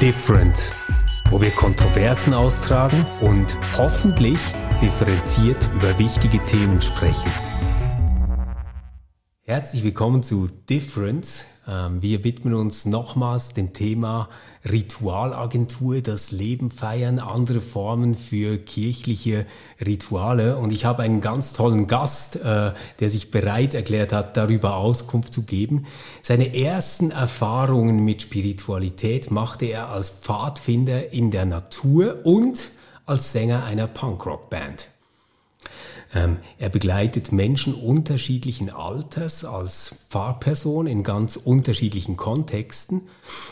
Different, wo wir Kontroversen austragen und hoffentlich differenziert über wichtige Themen sprechen. Herzlich willkommen zu Different. Ähm, wir widmen uns nochmals dem Thema Ritualagentur, das Leben feiern, andere Formen für kirchliche Rituale. Und ich habe einen ganz tollen Gast, äh, der sich bereit erklärt hat, darüber Auskunft zu geben. Seine ersten Erfahrungen mit Spiritualität machte er als Pfadfinder in der Natur und als Sänger einer Punkrock-Band. Ähm, er begleitet Menschen unterschiedlichen Alters als Pfarrperson in ganz unterschiedlichen Kontexten.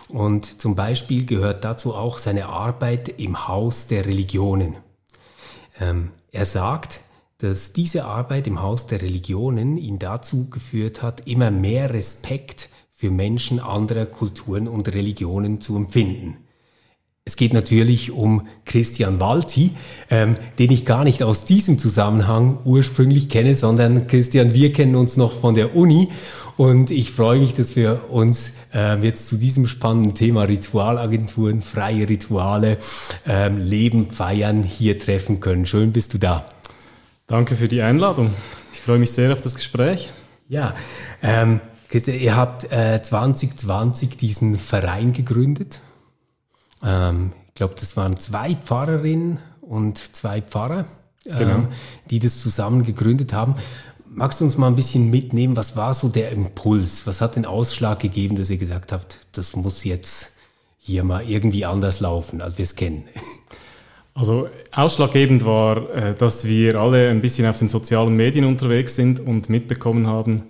Und zum Beispiel gehört dazu auch seine Arbeit im Haus der Religionen. Ähm, er sagt, dass diese Arbeit im Haus der Religionen ihn dazu geführt hat, immer mehr Respekt für Menschen anderer Kulturen und Religionen zu empfinden. Es geht natürlich um Christian Walti, ähm, den ich gar nicht aus diesem Zusammenhang ursprünglich kenne, sondern Christian, wir kennen uns noch von der Uni und ich freue mich, dass wir uns ähm, jetzt zu diesem spannenden Thema Ritualagenturen, freie Rituale, ähm, Leben feiern hier treffen können. Schön bist du da. Danke für die Einladung. Ich freue mich sehr auf das Gespräch. Ja, ähm, Christian, ihr habt äh, 2020 diesen Verein gegründet ähm, ich glaube, das waren zwei Pfarrerinnen und zwei Pfarrer, ähm, genau. die das zusammen gegründet haben. Magst du uns mal ein bisschen mitnehmen? Was war so der Impuls? Was hat den Ausschlag gegeben, dass ihr gesagt habt, das muss jetzt hier mal irgendwie anders laufen, als wir es kennen? Also ausschlaggebend war, äh, dass wir alle ein bisschen auf den sozialen Medien unterwegs sind und mitbekommen haben,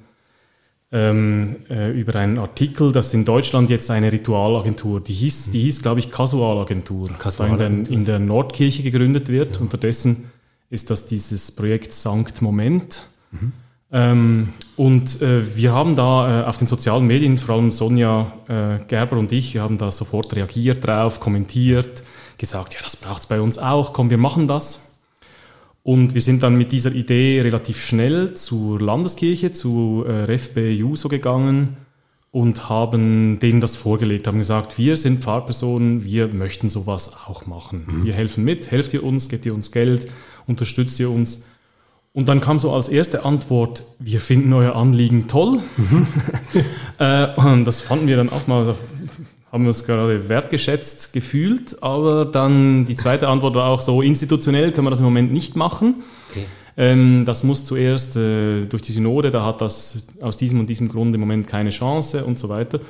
ähm, äh, über einen Artikel, dass in Deutschland jetzt eine Ritualagentur, die hieß, die hieß glaube ich, Kasualagentur, Kasualagentur. In, der, in der Nordkirche gegründet wird. Ja. Unterdessen ist das dieses Projekt Sankt Moment. Mhm. Ähm, und äh, wir haben da äh, auf den sozialen Medien, vor allem Sonja äh, Gerber und ich, wir haben da sofort reagiert drauf, kommentiert, gesagt, ja, das braucht es bei uns auch, komm, wir machen das. Und wir sind dann mit dieser Idee relativ schnell zur Landeskirche, zu äh, RFB Juso gegangen und haben denen das vorgelegt, haben gesagt, wir sind Pfarrpersonen, wir möchten sowas auch machen. Mhm. Wir helfen mit, helft ihr uns, gebt ihr uns Geld, unterstützt ihr uns. Und dann kam so als erste Antwort, wir finden euer Anliegen toll. Mhm. äh, das fanden wir dann auch mal, haben wir uns gerade wertgeschätzt gefühlt, aber dann die zweite Antwort war auch so, institutionell können wir das im Moment nicht machen. Okay. Ähm, das muss zuerst äh, durch die Synode, da hat das aus diesem und diesem Grund im Moment keine Chance und so weiter.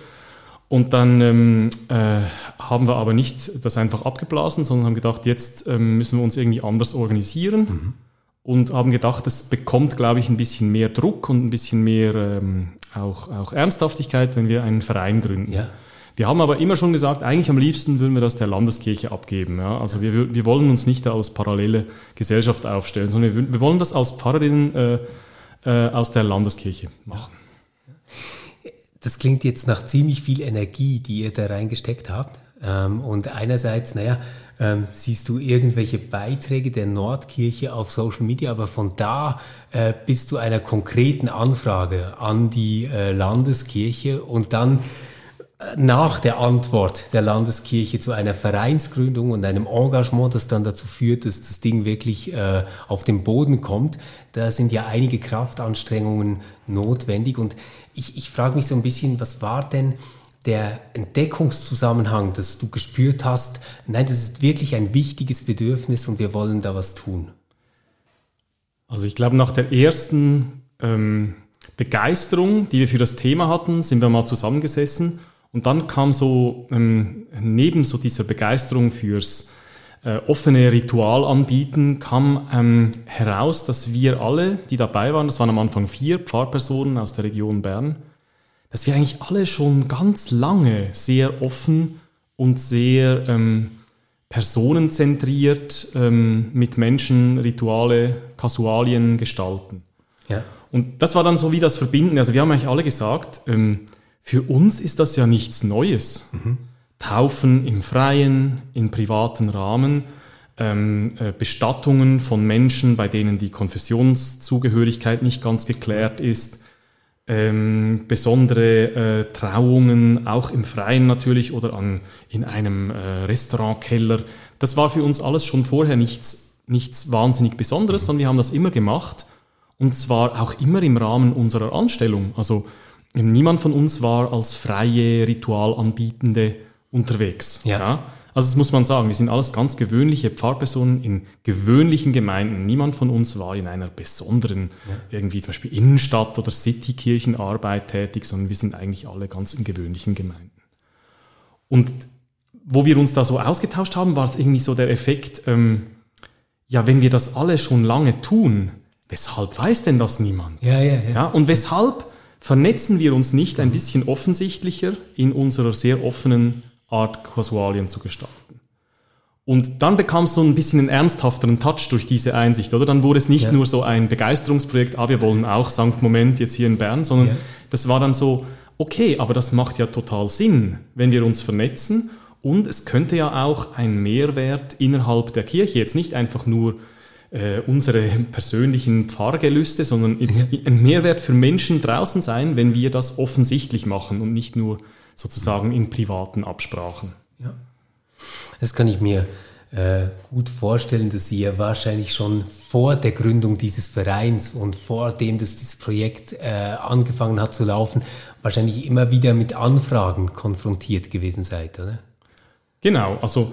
Und dann ähm, äh, haben wir aber nicht das einfach abgeblasen, sondern haben gedacht, jetzt ähm, müssen wir uns irgendwie anders organisieren. Mhm. Und haben gedacht, es bekommt, glaube ich, ein bisschen mehr Druck und ein bisschen mehr auch, auch Ernsthaftigkeit, wenn wir einen Verein gründen. Ja. Wir haben aber immer schon gesagt, eigentlich am liebsten würden wir das der Landeskirche abgeben. Ja? Also wir, wir wollen uns nicht als parallele Gesellschaft aufstellen, sondern wir, wir wollen das als Pfarrerinnen äh, äh, aus der Landeskirche machen. Das klingt jetzt nach ziemlich viel Energie, die ihr da reingesteckt habt. Ähm, und einerseits, naja, ähm, siehst du irgendwelche Beiträge der Nordkirche auf Social Media, aber von da äh, bis zu einer konkreten Anfrage an die äh, Landeskirche und dann nach der Antwort der Landeskirche zu einer Vereinsgründung und einem Engagement, das dann dazu führt, dass das Ding wirklich äh, auf den Boden kommt, da sind ja einige Kraftanstrengungen notwendig. Und ich, ich frage mich so ein bisschen, was war denn der Entdeckungszusammenhang, dass du gespürt hast, nein, das ist wirklich ein wichtiges Bedürfnis und wir wollen da was tun? Also ich glaube, nach der ersten ähm, Begeisterung, die wir für das Thema hatten, sind wir mal zusammengesessen und dann kam so ähm, neben so dieser Begeisterung fürs äh, offene Ritual anbieten, kam ähm, heraus, dass wir alle, die dabei waren, das waren am Anfang vier Pfarrpersonen aus der Region Bern, dass wir eigentlich alle schon ganz lange sehr offen und sehr ähm, personenzentriert ähm, mit Menschen Rituale, Kasualien gestalten. Ja. Und das war dann so wie das Verbinden. Also wir haben eigentlich alle gesagt, ähm, für uns ist das ja nichts Neues. Mhm. Taufen im Freien, in privaten Rahmen, ähm, äh, Bestattungen von Menschen, bei denen die Konfessionszugehörigkeit nicht ganz geklärt ist, ähm, besondere äh, Trauungen, auch im Freien natürlich oder an, in einem äh, Restaurantkeller. Das war für uns alles schon vorher nichts, nichts wahnsinnig Besonderes, sondern wir haben das immer gemacht und zwar auch immer im Rahmen unserer Anstellung. Also niemand von uns war als freie Ritualanbietende unterwegs. Ja. ja. Also das muss man sagen, wir sind alles ganz gewöhnliche Pfarrpersonen in gewöhnlichen Gemeinden. Niemand von uns war in einer besonderen, ja. irgendwie zum Beispiel Innenstadt- oder Citykirchenarbeit tätig, sondern wir sind eigentlich alle ganz in gewöhnlichen Gemeinden. Und wo wir uns da so ausgetauscht haben, war es irgendwie so der Effekt, ähm, ja, wenn wir das alle schon lange tun, weshalb weiß denn das niemand? Ja, ja, ja. ja und weshalb vernetzen wir uns nicht ein bisschen offensichtlicher in unserer sehr offenen Art Kasualien zu gestalten. Und dann bekam es so ein bisschen einen ernsthafteren Touch durch diese Einsicht, oder? Dann wurde es nicht ja. nur so ein Begeisterungsprojekt, ah, wir wollen auch Sankt Moment jetzt hier in Bern, sondern ja. das war dann so, okay, aber das macht ja total Sinn, wenn wir uns vernetzen und es könnte ja auch ein Mehrwert innerhalb der Kirche, jetzt nicht einfach nur äh, unsere persönlichen Pfarrgelüste, sondern ein Mehrwert für Menschen draußen sein, wenn wir das offensichtlich machen und nicht nur sozusagen in privaten Absprachen. Ja. Das kann ich mir äh, gut vorstellen, dass ja wahrscheinlich schon vor der Gründung dieses Vereins und vor dem, dass dieses Projekt äh, angefangen hat zu laufen, wahrscheinlich immer wieder mit Anfragen konfrontiert gewesen seid, oder? Genau, also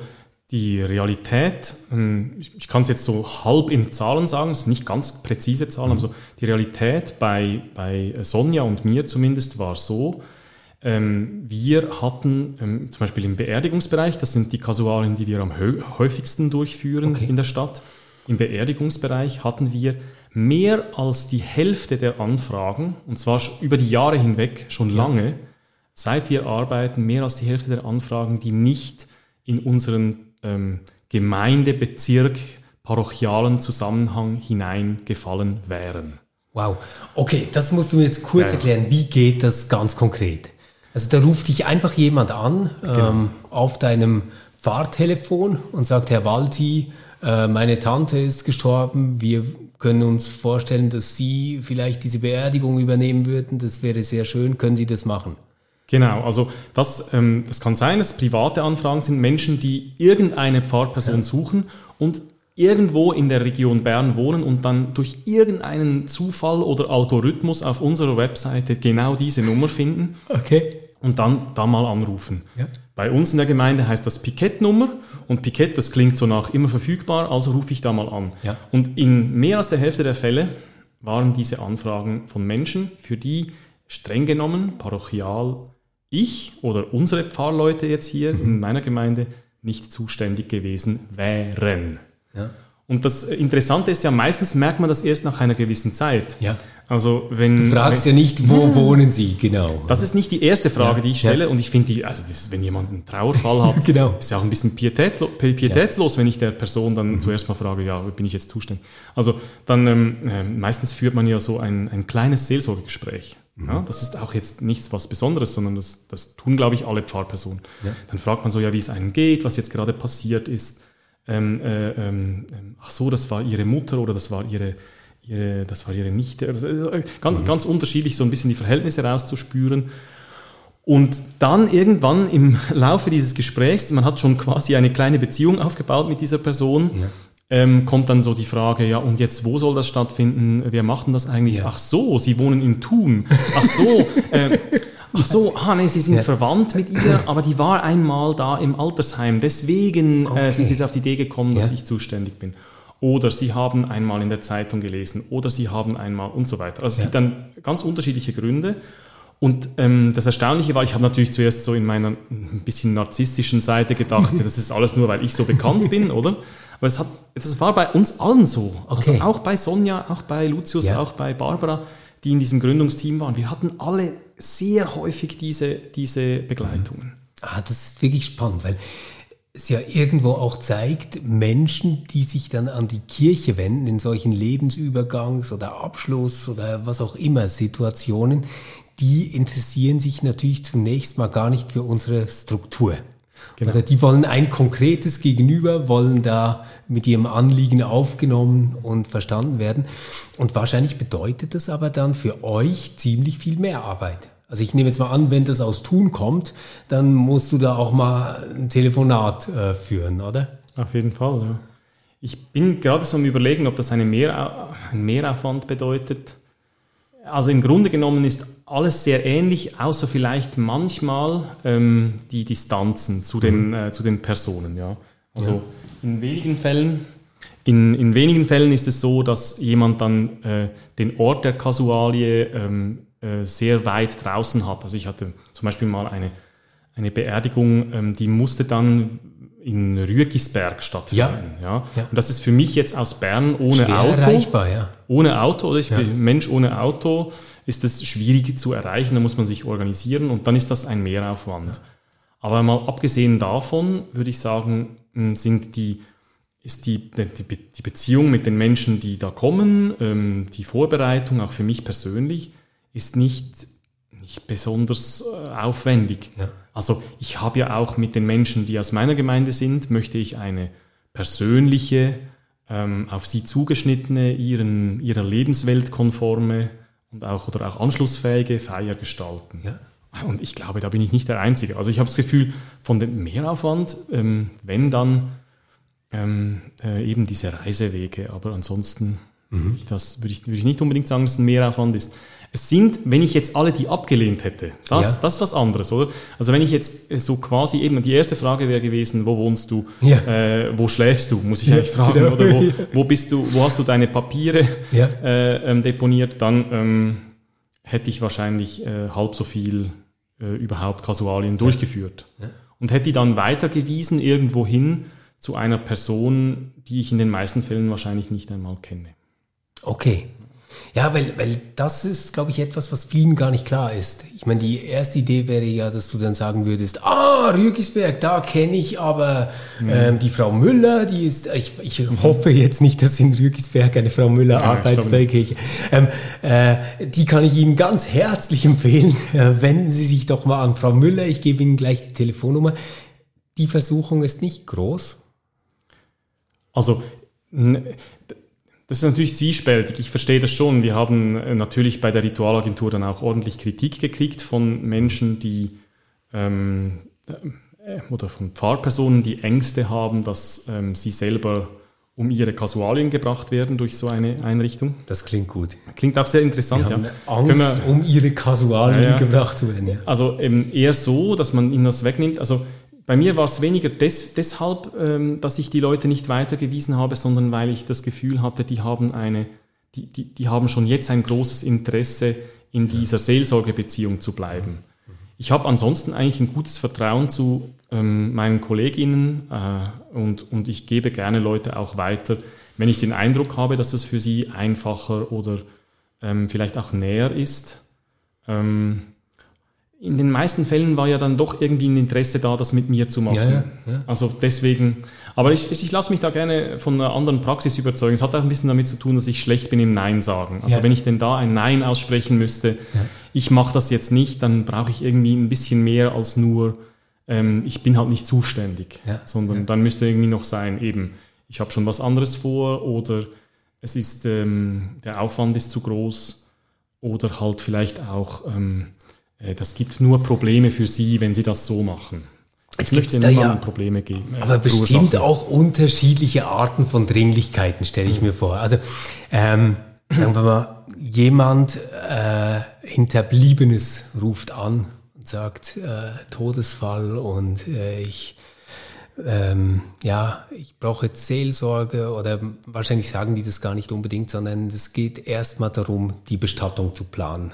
die Realität, ähm, ich kann es jetzt so halb in Zahlen sagen, es sind nicht ganz präzise Zahlen, aber so die Realität bei, bei Sonja und mir zumindest war so, ähm, wir hatten ähm, zum Beispiel im Beerdigungsbereich, das sind die Kasualien, die wir am häufigsten durchführen okay. in der Stadt, im Beerdigungsbereich hatten wir mehr als die Hälfte der Anfragen, und zwar über die Jahre hinweg schon ja. lange, seit wir arbeiten, mehr als die Hälfte der Anfragen, die nicht in unseren ähm, Gemeindebezirk, parochialen Zusammenhang hineingefallen wären. Wow. Okay, das musst du mir jetzt kurz ja. erklären. Wie geht das ganz konkret? Also da ruft dich einfach jemand an genau. ähm, auf deinem Fahrtelefon und sagt, Herr Walti, äh, meine Tante ist gestorben, wir können uns vorstellen, dass Sie vielleicht diese Beerdigung übernehmen würden, das wäre sehr schön, können Sie das machen? Genau, also das, ähm, das kann sein, dass private Anfragen sind Menschen, die irgendeine Pfarrperson ja. suchen und irgendwo in der Region Bern wohnen und dann durch irgendeinen Zufall oder Algorithmus auf unserer Webseite genau diese Nummer finden. Okay und dann da mal anrufen. Ja. Bei uns in der Gemeinde heißt das Pikett-Nummer und Pikett, das klingt so nach immer verfügbar, also rufe ich da mal an. Ja. Und in mehr als der Hälfte der Fälle waren diese Anfragen von Menschen, für die streng genommen parochial ich oder unsere Pfarrleute jetzt hier mhm. in meiner Gemeinde nicht zuständig gewesen wären. Ja. Und das Interessante ist ja, meistens merkt man das erst nach einer gewissen Zeit. Ja. Also wenn, du fragst wenn, ja nicht, wo ja. wohnen Sie, genau. Das ist nicht die erste Frage, ja. die ich stelle. Und ich finde, die, also ist, wenn jemand einen Trauerfall hat, genau. ist ja auch ein bisschen pietätlo, pietätslos, wenn ich der Person dann mhm. zuerst mal frage, ja, bin ich jetzt zuständig? Also dann ähm, äh, meistens führt man ja so ein, ein kleines Seelsorgegespräch. Mhm. Ja, das ist auch jetzt nichts was Besonderes, sondern das, das tun, glaube ich, alle Pfarrpersonen. Dann fragt man so, ja, wie es einem geht, was jetzt gerade passiert ist ähm, äh, ähm, ähm, ach so, das war ihre Mutter oder das war ihre, ihre das war ihre Nichte. Äh, ganz, mhm. ganz unterschiedlich, so ein bisschen die Verhältnisse rauszuspüren. Und dann irgendwann im Laufe dieses Gesprächs, man hat schon quasi eine kleine Beziehung aufgebaut mit dieser Person, ja. Ähm, kommt dann so die Frage, ja, und jetzt wo soll das stattfinden? Wer macht denn das eigentlich? Ja. Ach so, Sie wohnen in Thun. Ach so, äh, Ach so, ah, nee, Sie sind ja. verwandt mit ihr, aber die war einmal da im Altersheim. Deswegen okay. äh, sind Sie jetzt auf die Idee gekommen, dass ja. ich zuständig bin. Oder Sie haben einmal in der Zeitung gelesen. Oder Sie haben einmal und so weiter. Also es gibt dann ganz unterschiedliche Gründe. Und ähm, das Erstaunliche war, ich habe natürlich zuerst so in meiner ein bisschen narzisstischen Seite gedacht, das ist alles nur, weil ich so bekannt bin, oder? Aber es hat, das war bei uns allen so. Also okay. auch bei Sonja, auch bei Lucius, ja. auch bei Barbara, die in diesem Gründungsteam waren. Wir hatten alle sehr häufig diese, diese Begleitungen. Ah, das ist wirklich spannend, weil es ja irgendwo auch zeigt, Menschen, die sich dann an die Kirche wenden in solchen Lebensübergangs- oder Abschluss- oder was auch immer Situationen, die interessieren sich natürlich zunächst mal gar nicht für unsere Struktur. Genau. Oder die wollen ein konkretes Gegenüber, wollen da mit ihrem Anliegen aufgenommen und verstanden werden. Und wahrscheinlich bedeutet das aber dann für euch ziemlich viel mehr Arbeit. Also ich nehme jetzt mal an, wenn das aus Tun kommt, dann musst du da auch mal ein Telefonat äh, führen, oder? Auf jeden Fall, ja. Ich bin gerade so am Überlegen, ob das eine Mehr, ein Mehraufwand bedeutet. Also im Grunde genommen ist alles sehr ähnlich, außer vielleicht manchmal ähm, die Distanzen zu den, mhm. äh, zu den Personen. Ja. Also ja. in wenigen Fällen in, in wenigen Fällen ist es so, dass jemand dann äh, den Ort der Kasualie ähm, äh, sehr weit draußen hat. Also ich hatte zum Beispiel mal eine, eine Beerdigung, ähm, die musste dann in Rügisberg stattfinden. Ja. ja. Und das ist für mich jetzt aus Bern ohne Schwer Auto. erreichbar, ja. Ohne Auto, oder ich ja. bin Mensch ohne Auto, ist es schwierig zu erreichen, da muss man sich organisieren und dann ist das ein Mehraufwand. Aber mal abgesehen davon würde ich sagen, sind die, ist die, die, die Beziehung mit den Menschen, die da kommen, ähm, die Vorbereitung, auch für mich persönlich, ist nicht, nicht besonders äh, aufwendig. Ja. Also ich habe ja auch mit den Menschen, die aus meiner Gemeinde sind, möchte ich eine persönliche, ähm, auf sie zugeschnittene, ihren, ihrer Lebenswelt konforme und auch oder auch anschlussfähige Feier gestalten. Ja. Und ich glaube, da bin ich nicht der Einzige. Also ich habe das Gefühl, von dem Mehraufwand, ähm, wenn dann ähm, äh, eben diese Reisewege, aber ansonsten mhm. würde, ich das, würde, ich, würde ich nicht unbedingt sagen, dass es ein Mehraufwand ist. Es sind, wenn ich jetzt alle die abgelehnt hätte, das, ja. das ist was anderes, oder? Also wenn ich jetzt so quasi eben, die erste Frage wäre gewesen, wo wohnst du, ja. äh, wo schläfst du, muss ich ja, eigentlich fragen, genau. oder wo, wo bist du, wo hast du deine Papiere äh, ähm, deponiert, dann ähm, hätte ich wahrscheinlich äh, halb so viel äh, überhaupt Kasualien durchgeführt. Und hätte die dann weitergewiesen irgendwo hin zu einer Person, die ich in den meisten Fällen wahrscheinlich nicht einmal kenne. Okay. Ja, weil, weil das ist, glaube ich, etwas, was vielen gar nicht klar ist. Ich meine, die erste Idee wäre ja, dass du dann sagen würdest, ah, Rügisberg, da kenne ich aber mhm. ähm, die Frau Müller, die ist, ich, ich mhm. hoffe jetzt nicht, dass in Rügisberg eine Frau Müller ja, arbeitet bei Kirche. Ähm, äh, die kann ich Ihnen ganz herzlich empfehlen. Äh, wenden Sie sich doch mal an Frau Müller, ich gebe Ihnen gleich die Telefonnummer. Die Versuchung ist nicht groß. Also, das ist natürlich zwiespältig. Ich verstehe das schon. Wir haben äh, natürlich bei der Ritualagentur dann auch ordentlich Kritik gekriegt von Menschen, die ähm, äh, oder von Pfarrpersonen, die Ängste haben, dass ähm, sie selber um ihre Kasualien gebracht werden durch so eine Einrichtung. Das klingt gut. Klingt auch sehr interessant. ja. Angst, wir, um ihre Kasualien ja, ja. gebracht zu werden. Ja. Also ähm, eher so, dass man ihnen das wegnimmt. Also bei mir war es weniger des, deshalb, ähm, dass ich die Leute nicht weitergewiesen habe, sondern weil ich das Gefühl hatte, die haben eine, die, die, die haben schon jetzt ein großes Interesse, in dieser Seelsorgebeziehung zu bleiben. Ich habe ansonsten eigentlich ein gutes Vertrauen zu ähm, meinen Kolleginnen äh, und, und ich gebe gerne Leute auch weiter, wenn ich den Eindruck habe, dass es für sie einfacher oder ähm, vielleicht auch näher ist. Ähm, in den meisten Fällen war ja dann doch irgendwie ein Interesse da, das mit mir zu machen. Ja, ja, ja. Also deswegen, aber ich, ich lasse mich da gerne von einer anderen Praxis überzeugen. Es hat auch ein bisschen damit zu tun, dass ich schlecht bin im Nein sagen. Also wenn ich denn da ein Nein aussprechen müsste, ich mache das jetzt nicht, dann brauche ich irgendwie ein bisschen mehr als nur, ähm, ich bin halt nicht zuständig, sondern dann müsste irgendwie noch sein, eben, ich habe schon was anderes vor oder es ist, ähm, der Aufwand ist zu groß oder halt vielleicht auch, ähm, äh, das gibt nur Probleme für Sie, wenn Sie das so machen. Ich möchte niemandem ja, Probleme geben. Äh, aber bestimmt auch unterschiedliche Arten von Dringlichkeiten, stelle ich mhm. mir vor. Also, ähm, sagen wir mal, jemand äh, Hinterbliebenes ruft an und sagt, äh, Todesfall und äh, ich ähm, ja, ich brauche jetzt Seelsorge oder wahrscheinlich sagen die das gar nicht unbedingt, sondern es geht erstmal darum, die Bestattung zu planen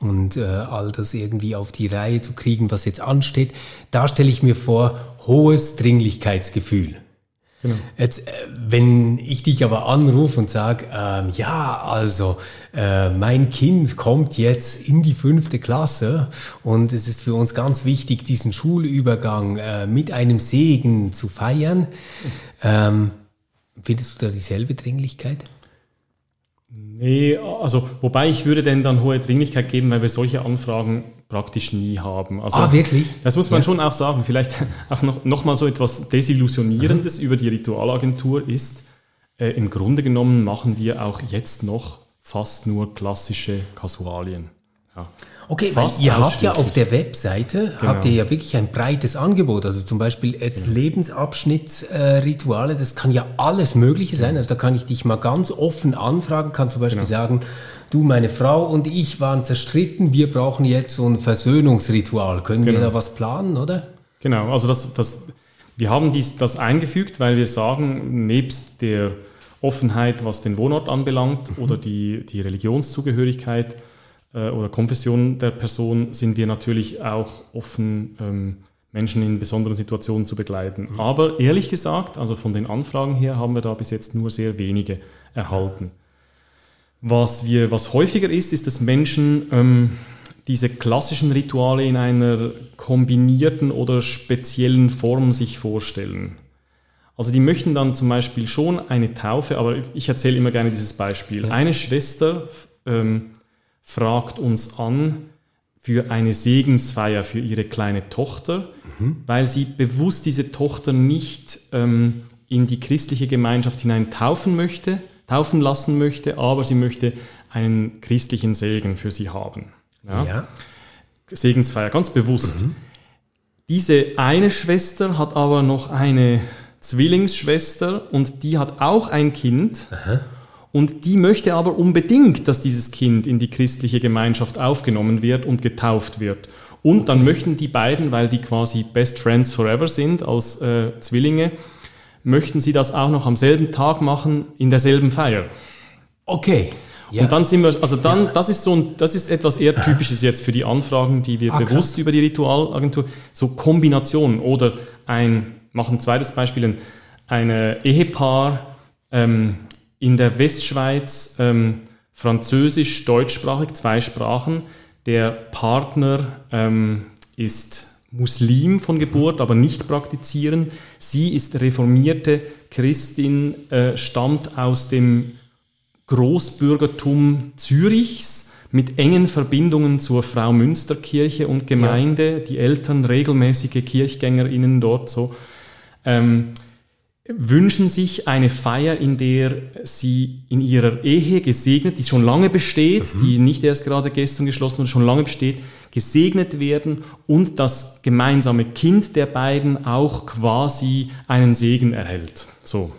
und äh, all das irgendwie auf die Reihe zu kriegen, was jetzt ansteht. Da stelle ich mir vor, hohes Dringlichkeitsgefühl. Genau. Jetzt, äh, wenn ich dich aber anrufe und sage, ähm, ja, also äh, mein Kind kommt jetzt in die fünfte Klasse und es ist für uns ganz wichtig, diesen Schulübergang äh, mit einem Segen zu feiern, ähm, findest du da dieselbe Dringlichkeit? Nee, also wobei ich würde denn dann hohe Dringlichkeit geben, weil wir solche Anfragen praktisch nie haben. Also, ah, wirklich? Das muss man ja. schon auch sagen. Vielleicht auch noch, noch mal so etwas Desillusionierendes mhm. über die Ritualagentur ist, äh, im Grunde genommen machen wir auch jetzt noch fast nur klassische Kasualien. Ja. Okay, weil ihr habt ja auf der Webseite, genau. habt ihr ja wirklich ein breites Angebot. Also zum Beispiel jetzt ja. Lebensabschnittsrituale, äh, das kann ja alles Mögliche sein. Also da kann ich dich mal ganz offen anfragen, kann zum Beispiel genau. sagen, du, meine Frau und ich waren zerstritten, wir brauchen jetzt so ein Versöhnungsritual. Können genau. wir da was planen, oder? Genau, also das, das, wir haben dies, das eingefügt, weil wir sagen, nebst der Offenheit, was den Wohnort anbelangt mhm. oder die, die Religionszugehörigkeit, oder Konfession der Person sind wir natürlich auch offen, ähm, Menschen in besonderen Situationen zu begleiten. Mhm. Aber ehrlich gesagt, also von den Anfragen her haben wir da bis jetzt nur sehr wenige erhalten. Was, wir, was häufiger ist, ist, dass Menschen ähm, diese klassischen Rituale in einer kombinierten oder speziellen Form sich vorstellen. Also die möchten dann zum Beispiel schon eine Taufe, aber ich erzähle immer gerne dieses Beispiel. Eine Schwester ähm, fragt uns an für eine Segensfeier für ihre kleine Tochter, mhm. weil sie bewusst diese Tochter nicht ähm, in die christliche Gemeinschaft hinein taufen möchte, taufen lassen möchte, aber sie möchte einen christlichen Segen für sie haben. Ja? ja. Segensfeier, ganz bewusst. Mhm. Diese eine Schwester hat aber noch eine Zwillingsschwester und die hat auch ein Kind. Aha. Und die möchte aber unbedingt, dass dieses Kind in die christliche Gemeinschaft aufgenommen wird und getauft wird. Und dann möchten die beiden, weil die quasi Best Friends Forever sind als äh, Zwillinge, möchten sie das auch noch am selben Tag machen in derselben Feier. Okay. Ja. Und dann sind wir, also dann, ja. das ist so ein, das ist etwas eher typisches jetzt für die Anfragen, die wir ah, bewusst krass. über die Ritualagentur, so Kombination oder ein, machen ein zweites Beispiel, ein, ein Ehepaar, ähm, in der Westschweiz ähm, französisch, deutschsprachig, zwei Sprachen. Der Partner ähm, ist Muslim von Geburt, aber nicht praktizierend. Sie ist reformierte Christin, äh, stammt aus dem Großbürgertum Zürichs mit engen Verbindungen zur Frau Münsterkirche und Gemeinde, ja. die Eltern regelmäßige KirchgängerInnen dort so. Ähm, wünschen sich eine Feier, in der sie in ihrer Ehe gesegnet, die schon lange besteht, mhm. die nicht erst gerade gestern geschlossen wurde, schon lange besteht, gesegnet werden und das gemeinsame Kind der beiden auch quasi einen Segen erhält. So.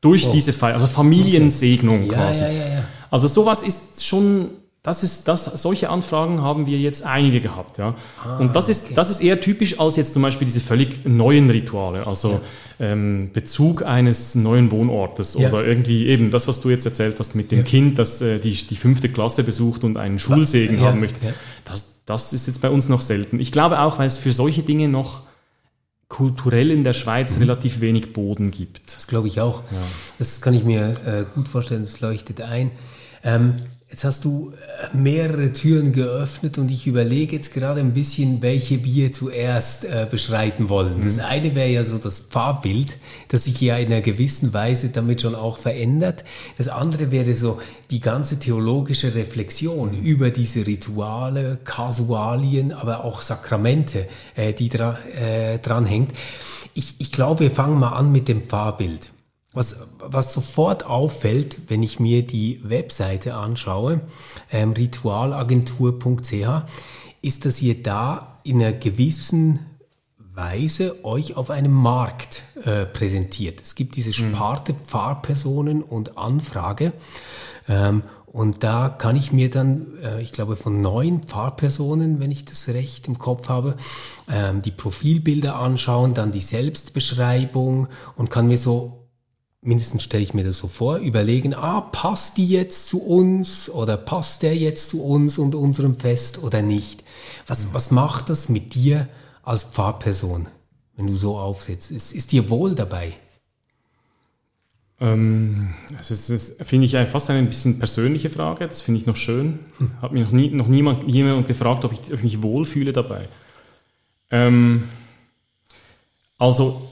Durch oh. diese Feier, also Familiensegnung okay. quasi. Ja, ja, ja, also sowas ist schon das ist, das, solche Anfragen haben wir jetzt einige gehabt, ja. Ah, und das ist, okay. das ist eher typisch als jetzt zum Beispiel diese völlig neuen Rituale, also ja. ähm, Bezug eines neuen Wohnortes ja. oder irgendwie eben das, was du jetzt erzählt hast mit dem. Kind, das äh, die, die fünfte Klasse besucht und einen Schulsegen haben möchte. Das, das ist jetzt bei uns noch selten. Ich glaube auch, weil es für solche Dinge noch kulturell in der Schweiz mhm. relativ wenig Boden gibt. Das glaube ich auch. Das kann ich mir äh, gut vorstellen, das leuchtet ein. Ähm, Jetzt hast du äh, mehrere Türen geöffnet und ich überlege jetzt gerade ein bisschen, welche wir zuerst äh, beschreiten wollen. Mhm. Das eine wäre ja so das Farbbild, das sich ja in einer gewissen Weise damit schon auch verändert. Das andere wäre so die ganze theologische Reflexion mhm. über diese Rituale, Kasualien, aber auch Sakramente, äh, die dra äh, dranhängt. Ich, ich glaube, wir fangen mal an mit dem Fahrbild. Was, was sofort auffällt, wenn ich mir die Webseite anschaue, ähm, ritualagentur.ch, ist, dass ihr da in einer gewissen Weise euch auf einem Markt äh, präsentiert. Es gibt diese mhm. Sparte Pfarrpersonen und Anfrage. Ähm, und da kann ich mir dann, äh, ich glaube, von neun Pfarrpersonen, wenn ich das recht im Kopf habe, ähm, die Profilbilder anschauen, dann die Selbstbeschreibung und kann mir so mindestens stelle ich mir das so vor, überlegen, ah, passt die jetzt zu uns oder passt der jetzt zu uns und unserem Fest oder nicht? Was, was macht das mit dir als Pfarrperson, wenn du so aufsetzt? Ist, ist dir wohl dabei? Ähm, das ist, das finde ich fast eine ein bisschen persönliche Frage. Das finde ich noch schön. Hm. Hat mich noch, nie, noch niemand, jemand gefragt, ob ich, ob ich mich wohlfühle dabei. Ähm, also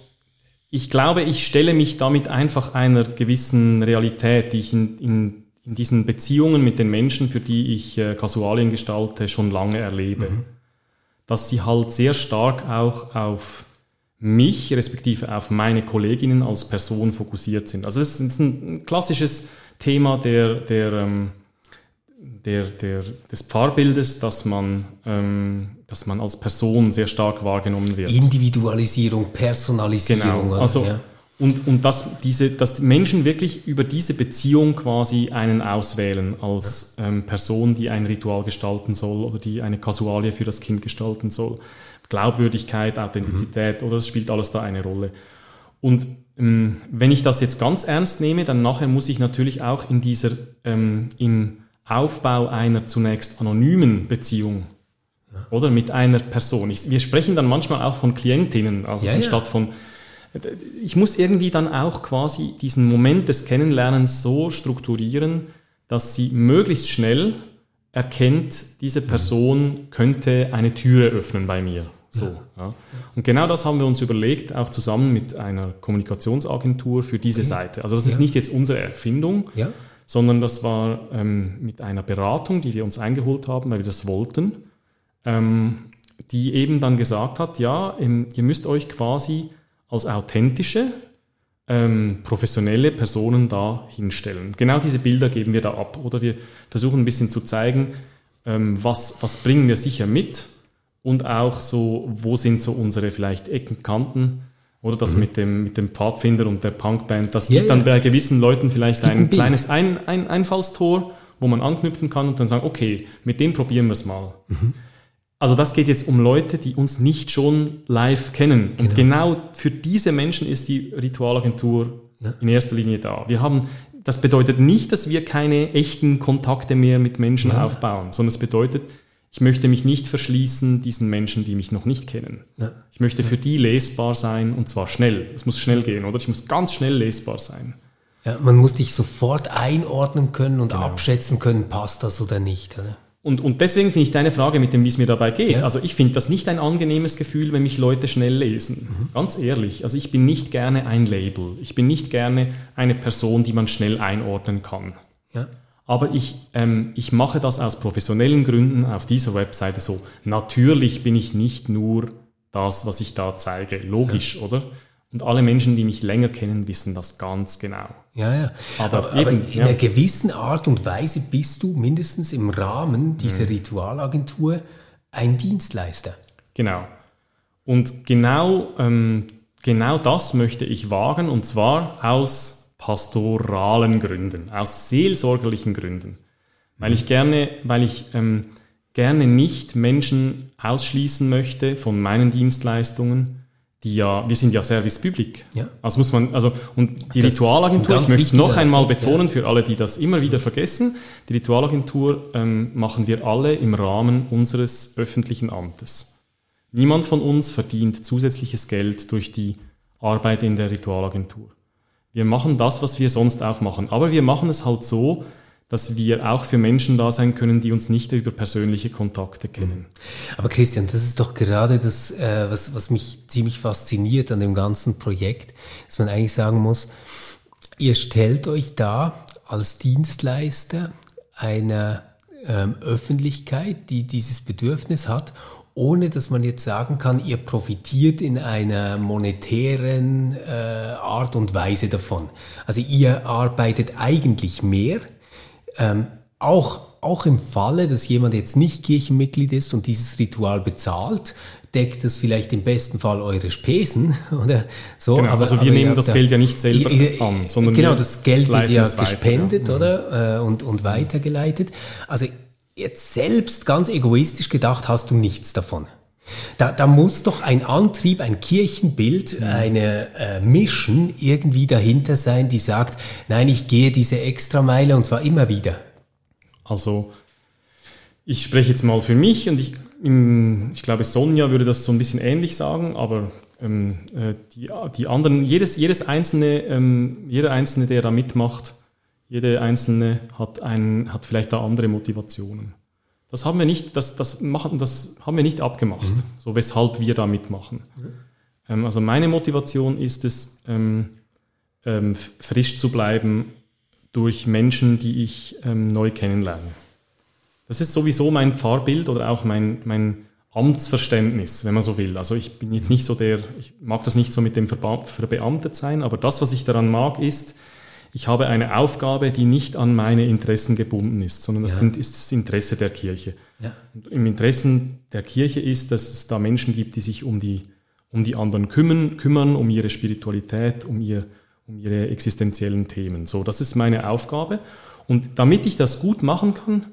ich glaube, ich stelle mich damit einfach einer gewissen Realität, die ich in, in, in diesen Beziehungen mit den Menschen, für die ich äh, Kasualien gestalte, schon lange erlebe. Mhm. dass sie halt sehr stark auch auf mich, respektive auf meine Kolleginnen als Person fokussiert sind. Also es ist ein klassisches Thema der, der, ähm, der, der, des Pfarrbildes, dass man, ähm, dass man als Person sehr stark wahrgenommen wird. Individualisierung, Personalisierung. Genau. Also, ja. Und, und dass, diese, dass Menschen wirklich über diese Beziehung quasi einen auswählen als ähm, Person, die ein Ritual gestalten soll oder die eine Kasualie für das Kind gestalten soll. Glaubwürdigkeit, Authentizität, mhm. oder das spielt alles da eine Rolle. Und ähm, wenn ich das jetzt ganz ernst nehme, dann nachher muss ich natürlich auch in dieser, ähm, im Aufbau einer zunächst anonymen Beziehung ja. oder mit einer Person. Ich, wir sprechen dann manchmal auch von Klientinnen, also ja, anstatt ja. von ich muss irgendwie dann auch quasi diesen Moment des Kennenlernens so strukturieren, dass sie möglichst schnell erkennt, diese Person könnte eine Türe öffnen bei mir. So, ja. Und genau das haben wir uns überlegt, auch zusammen mit einer Kommunikationsagentur für diese okay. Seite. Also das ist nicht jetzt unsere Erfindung, ja. Sondern das war ähm, mit einer Beratung, die wir uns eingeholt haben, weil wir das wollten, ähm, die eben dann gesagt hat, ja, ähm, ihr müsst euch quasi als authentische, ähm, professionelle Personen da hinstellen. Genau diese Bilder geben wir da ab. Oder wir versuchen ein bisschen zu zeigen, ähm, was, was bringen wir sicher mit und auch so, wo sind so unsere vielleicht Ecken, Kanten. Oder das mhm. mit, dem, mit dem Pfadfinder und der Punkband, das yeah, gibt dann bei gewissen Leuten vielleicht ein, ein kleines ein, ein Einfallstor, wo man anknüpfen kann und dann sagen, okay, mit dem probieren wir es mal. Mhm. Also das geht jetzt um Leute, die uns nicht schon live kennen. Genau. Und genau für diese Menschen ist die Ritualagentur ja. in erster Linie da. Wir haben, das bedeutet nicht, dass wir keine echten Kontakte mehr mit Menschen ja. aufbauen, sondern es bedeutet, ich möchte mich nicht verschließen diesen Menschen, die mich noch nicht kennen. Ja. Ich möchte für die lesbar sein und zwar schnell. Es muss schnell gehen, oder? Ich muss ganz schnell lesbar sein. Ja, man muss dich sofort einordnen können und genau. abschätzen können, passt das oder nicht. Oder? Und, und deswegen finde ich deine Frage mit dem, wie es mir dabei geht. Ja. Also ich finde das nicht ein angenehmes Gefühl, wenn mich Leute schnell lesen. Mhm. Ganz ehrlich. Also ich bin nicht gerne ein Label. Ich bin nicht gerne eine Person, die man schnell einordnen kann. Ja. Aber ich, ähm, ich mache das aus professionellen Gründen auf dieser Webseite so. Natürlich bin ich nicht nur das, was ich da zeige. Logisch, ja. oder? Und alle Menschen, die mich länger kennen, wissen das ganz genau. Ja, ja. Aber, aber, eben, aber in ja. einer gewissen Art und Weise bist du mindestens im Rahmen dieser mhm. Ritualagentur ein Dienstleister. Genau. Und genau, ähm, genau das möchte ich wagen, und zwar aus pastoralen Gründen, aus seelsorgerlichen Gründen. Weil ich gerne, weil ich ähm, gerne nicht Menschen ausschließen möchte von meinen Dienstleistungen, die ja, wir sind ja Service Public. Ja. Also muss man, also, und die das Ritualagentur, ich möchte es noch einmal betonen für alle, die das immer wieder vergessen, die Ritualagentur ähm, machen wir alle im Rahmen unseres öffentlichen Amtes. Niemand von uns verdient zusätzliches Geld durch die Arbeit in der Ritualagentur. Wir machen das, was wir sonst auch machen. Aber wir machen es halt so, dass wir auch für Menschen da sein können, die uns nicht über persönliche Kontakte kennen. Aber Christian, das ist doch gerade das, äh, was, was mich ziemlich fasziniert an dem ganzen Projekt, dass man eigentlich sagen muss, ihr stellt euch da als Dienstleister einer ähm, Öffentlichkeit, die dieses Bedürfnis hat, ohne dass man jetzt sagen kann, ihr profitiert in einer monetären äh, Art und Weise davon. Also ihr arbeitet eigentlich mehr ähm, auch, auch im Falle, dass jemand jetzt nicht Kirchenmitglied ist und dieses Ritual bezahlt, deckt das vielleicht im besten Fall eure Spesen oder so. Genau, aber, also wir nehmen das Geld ja nicht selber an, sondern genau das Geld wird ja gespendet weiter, ja. oder mhm. und und weitergeleitet. Also jetzt selbst ganz egoistisch gedacht hast du nichts davon. Da, da muss doch ein Antrieb, ein Kirchenbild, mhm. eine äh, Mission irgendwie dahinter sein, die sagt, nein, ich gehe diese Extrameile und zwar immer wieder. Also ich spreche jetzt mal für mich und ich, ich glaube, Sonja würde das so ein bisschen ähnlich sagen, aber ähm, äh, die, die anderen, jedes, jedes einzelne, ähm, jeder Einzelne, der da mitmacht, jede Einzelne hat, ein, hat vielleicht da andere Motivationen. Das haben wir nicht, das, das machen, das haben wir nicht abgemacht, mhm. so weshalb wir da mitmachen. Mhm. Ähm, also meine Motivation ist es, ähm, ähm, frisch zu bleiben durch Menschen, die ich ähm, neu kennenlerne. Das ist sowieso mein Pfarrbild oder auch mein, mein Amtsverständnis, wenn man so will. Also ich bin jetzt nicht so der, ich mag das nicht so mit dem Verbeamtet sein, aber das, was ich daran mag, ist, ich habe eine Aufgabe, die nicht an meine Interessen gebunden ist, sondern das ja. sind, ist das Interesse der Kirche. Ja. Im Interessen der Kirche ist, dass es da Menschen gibt, die sich um die, um die anderen kümmern, kümmern, um ihre Spiritualität, um, ihr, um ihre existenziellen Themen. So, das ist meine Aufgabe. Und damit ich das gut machen kann,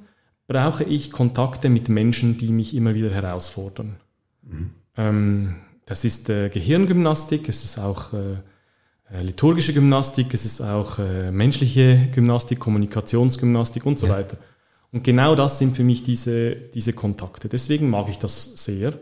brauche ich Kontakte mit Menschen, die mich immer wieder herausfordern. Mhm. Ähm, das ist äh, Gehirngymnastik, es ist auch äh, äh, liturgische Gymnastik, es ist auch äh, menschliche Gymnastik, Kommunikationsgymnastik und so ja. weiter. Und genau das sind für mich diese, diese Kontakte. Deswegen mag ich das sehr.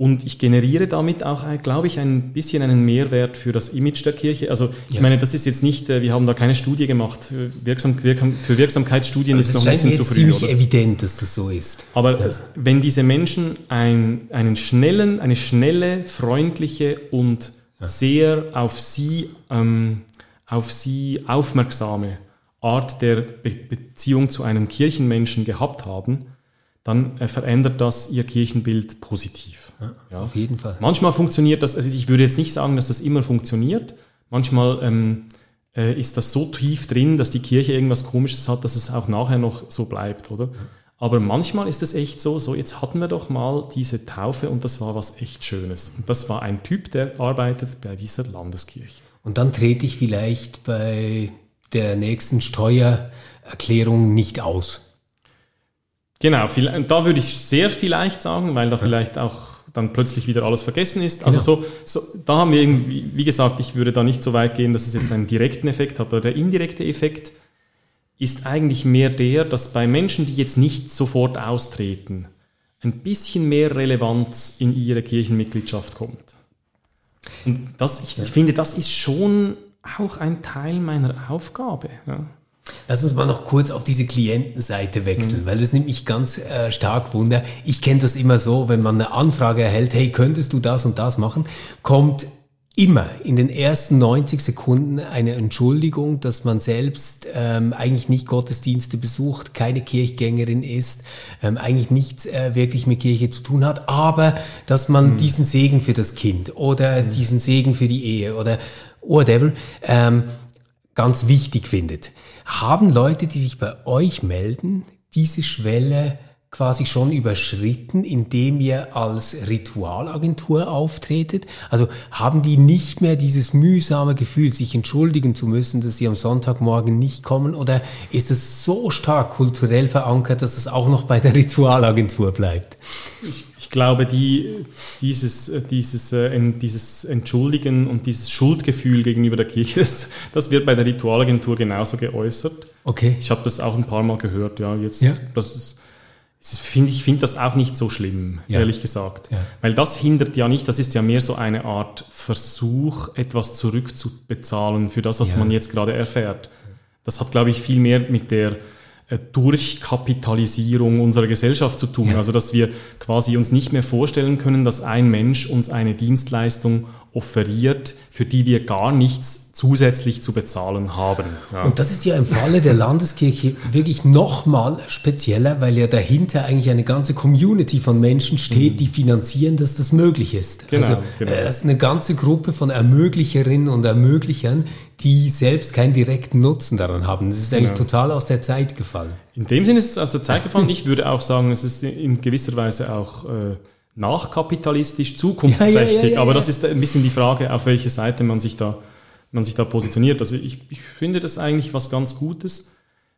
Und ich generiere damit auch, äh, glaube ich, ein bisschen einen Mehrwert für das Image der Kirche. Also ich ja. meine, das ist jetzt nicht, äh, wir haben da keine Studie gemacht. Wirksam, Wirkam, für Wirksamkeitsstudien ist noch ein bisschen zu früh. Es ist ziemlich oder? evident, dass das so ist. Aber ja. wenn diese Menschen ein, einen schnellen, eine schnelle, freundliche und. Sehr auf sie, ähm, auf sie aufmerksame Art der Be Beziehung zu einem Kirchenmenschen gehabt haben, dann äh, verändert das ihr Kirchenbild positiv. Ja, ja. Auf jeden Fall. Manchmal funktioniert das, also ich würde jetzt nicht sagen, dass das immer funktioniert. Manchmal ähm, äh, ist das so tief drin, dass die Kirche irgendwas Komisches hat, dass es auch nachher noch so bleibt, oder? Ja. Aber manchmal ist es echt so, so jetzt hatten wir doch mal diese Taufe und das war was echt Schönes. Und das war ein Typ, der arbeitet bei dieser Landeskirche. Und dann trete ich vielleicht bei der nächsten Steuererklärung nicht aus. Genau, da würde ich sehr vielleicht sagen, weil da vielleicht auch dann plötzlich wieder alles vergessen ist. Also genau. so, so, da haben wir irgendwie, wie gesagt, ich würde da nicht so weit gehen, dass es jetzt einen direkten Effekt hat, aber der indirekte Effekt ist eigentlich mehr der, dass bei Menschen, die jetzt nicht sofort austreten, ein bisschen mehr Relevanz in ihre Kirchenmitgliedschaft kommt. Und das, ich, ich finde, das ist schon auch ein Teil meiner Aufgabe. Ja. Lass uns mal noch kurz auf diese Klientenseite wechseln, mhm. weil das nimmt mich ganz äh, stark wunder. Ich kenne das immer so, wenn man eine Anfrage erhält, hey, könntest du das und das machen, kommt immer in den ersten 90 Sekunden eine Entschuldigung, dass man selbst ähm, eigentlich nicht Gottesdienste besucht, keine Kirchgängerin ist, ähm, eigentlich nichts äh, wirklich mit Kirche zu tun hat, aber dass man mhm. diesen Segen für das Kind oder mhm. diesen Segen für die Ehe oder whatever ähm, ganz wichtig findet. Haben Leute, die sich bei euch melden, diese Schwelle quasi schon überschritten, indem ihr als Ritualagentur auftretet? Also haben die nicht mehr dieses mühsame Gefühl, sich entschuldigen zu müssen, dass sie am Sonntagmorgen nicht kommen? Oder ist es so stark kulturell verankert, dass es auch noch bei der Ritualagentur bleibt? Ich, ich glaube, die, dieses, dieses, äh, dieses Entschuldigen und dieses Schuldgefühl gegenüber der Kirche, das, das wird bei der Ritualagentur genauso geäußert. Okay. Ich habe das auch ein paar Mal gehört, ja. Jetzt, ja. das ist, Find, ich finde das auch nicht so schlimm, ja. ehrlich gesagt. Ja. Weil das hindert ja nicht, das ist ja mehr so eine Art Versuch, etwas zurückzubezahlen für das, was ja. man jetzt gerade erfährt. Das hat, glaube ich, viel mehr mit der äh, Durchkapitalisierung unserer Gesellschaft zu tun. Also, dass wir quasi uns nicht mehr vorstellen können, dass ein Mensch uns eine Dienstleistung offeriert, für die wir gar nichts zusätzlich zu bezahlen haben. Ja. Und das ist ja im Falle der Landeskirche wirklich nochmal spezieller, weil ja dahinter eigentlich eine ganze Community von Menschen steht, mhm. die finanzieren, dass das möglich ist. Genau, also genau. es ist eine ganze Gruppe von Ermöglicherinnen und Ermöglichern, die selbst keinen direkten Nutzen daran haben. Das ist eigentlich genau. total aus der Zeit gefallen. In dem Sinne ist es aus der Zeit gefallen. Ich würde auch sagen, es ist in gewisser Weise auch äh, nachkapitalistisch, zukunftsträchtig. Ja, ja, aber das ist ein bisschen die Frage, auf welche Seite man sich da, man sich da positioniert. Also ich, ich finde das eigentlich was ganz Gutes.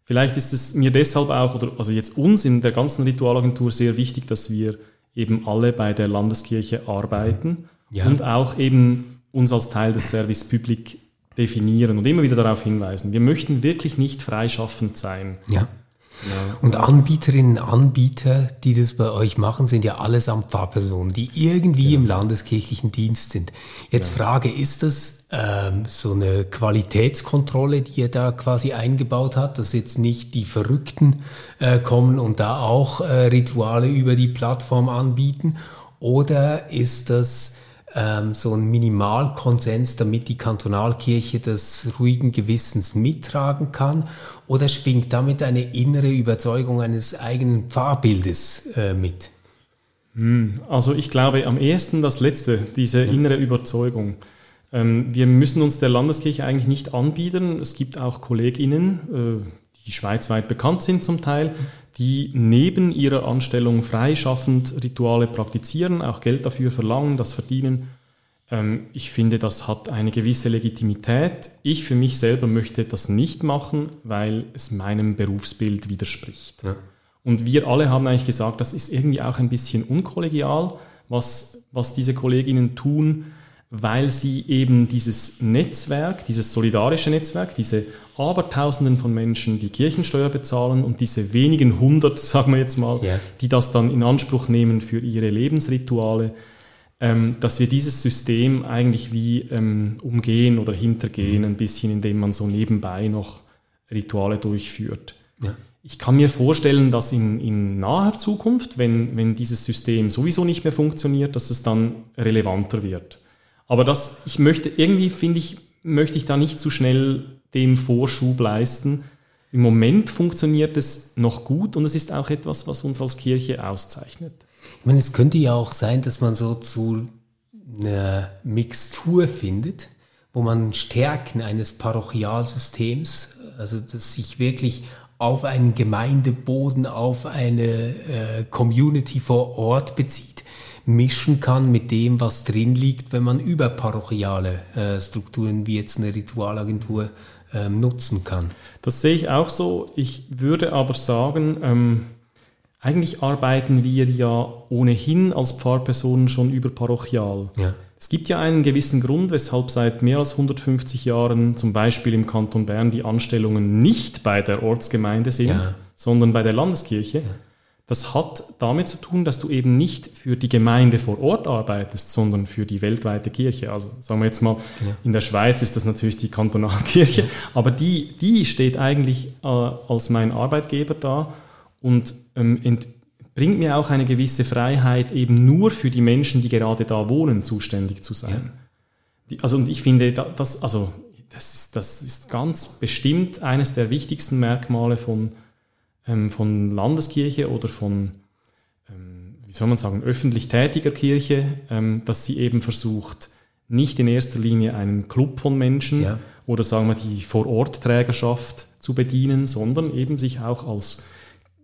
Vielleicht ist es mir deshalb auch, oder also jetzt uns in der ganzen Ritualagentur sehr wichtig, dass wir eben alle bei der Landeskirche arbeiten und auch eben uns als Teil des Service Public definieren und immer wieder darauf hinweisen. Wir möchten wirklich nicht freischaffend sein. Ja. Ja. Und Anbieterinnen, Anbieter, die das bei euch machen, sind ja allesamt Pfarrpersonen, die irgendwie ja. im landeskirchlichen Dienst sind. Jetzt ja. Frage, ist das ähm, so eine Qualitätskontrolle, die ihr da quasi eingebaut habt, dass jetzt nicht die Verrückten äh, kommen und da auch äh, Rituale über die Plattform anbieten? Oder ist das ähm, so ein Minimalkonsens, damit die Kantonalkirche das ruhigen Gewissens mittragen kann? Oder schwingt damit eine innere Überzeugung eines eigenen Pfarrbildes äh, mit? Hm, also ich glaube am ehesten das Letzte, diese innere Überzeugung. Ähm, wir müssen uns der Landeskirche eigentlich nicht anbieten. Es gibt auch KollegInnen, äh, die schweizweit bekannt sind zum Teil, die neben ihrer Anstellung freischaffend Rituale praktizieren, auch Geld dafür verlangen, das verdienen. Ähm, ich finde, das hat eine gewisse Legitimität. Ich für mich selber möchte das nicht machen, weil es meinem Berufsbild widerspricht. Ja. Und wir alle haben eigentlich gesagt, das ist irgendwie auch ein bisschen unkollegial, was, was diese Kolleginnen tun, weil sie eben dieses Netzwerk, dieses solidarische Netzwerk, diese Abertausenden von Menschen, die Kirchensteuer bezahlen und diese wenigen hundert, sagen wir jetzt mal, yeah. die das dann in Anspruch nehmen für ihre Lebensrituale, ähm, dass wir dieses System eigentlich wie ähm, umgehen oder hintergehen, mhm. ein bisschen, indem man so nebenbei noch Rituale durchführt. Ja. Ich kann mir vorstellen, dass in, in naher Zukunft, wenn, wenn dieses System sowieso nicht mehr funktioniert, dass es dann relevanter wird. Aber das, ich möchte, irgendwie finde ich, möchte ich da nicht zu schnell dem Vorschub leisten. Im Moment funktioniert es noch gut und es ist auch etwas, was uns als Kirche auszeichnet. Ich meine, es könnte ja auch sein, dass man so zu einer Mixtur findet, wo man Stärken eines Parochialsystems, also dass sich wirklich auf einen Gemeindeboden, auf eine äh, Community vor Ort bezieht, mischen kann mit dem, was drin liegt, wenn man überparochiale äh, Strukturen wie jetzt eine Ritualagentur ähm, nutzen kann. Das sehe ich auch so. Ich würde aber sagen, ähm, eigentlich arbeiten wir ja ohnehin als Pfarrpersonen schon überparochial. Ja. Es gibt ja einen gewissen Grund, weshalb seit mehr als 150 Jahren zum Beispiel im Kanton Bern die Anstellungen nicht bei der Ortsgemeinde sind, ja. sondern bei der Landeskirche. Ja. Das hat damit zu tun, dass du eben nicht für die Gemeinde vor Ort arbeitest, sondern für die weltweite Kirche. Also sagen wir jetzt mal, genau. in der Schweiz ist das natürlich die Kantonalkirche, ja. aber die, die steht eigentlich äh, als mein Arbeitgeber da und ähm, bringt mir auch eine gewisse Freiheit, eben nur für die Menschen, die gerade da wohnen, zuständig zu sein. Ja. Die, also, und ich finde, das, also, das, ist, das ist ganz bestimmt eines der wichtigsten Merkmale von, ähm, von Landeskirche oder von, ähm, wie soll man sagen, öffentlich tätiger Kirche, ähm, dass sie eben versucht, nicht in erster Linie einen Club von Menschen ja. oder sagen wir die Vorortträgerschaft zu bedienen, sondern eben sich auch als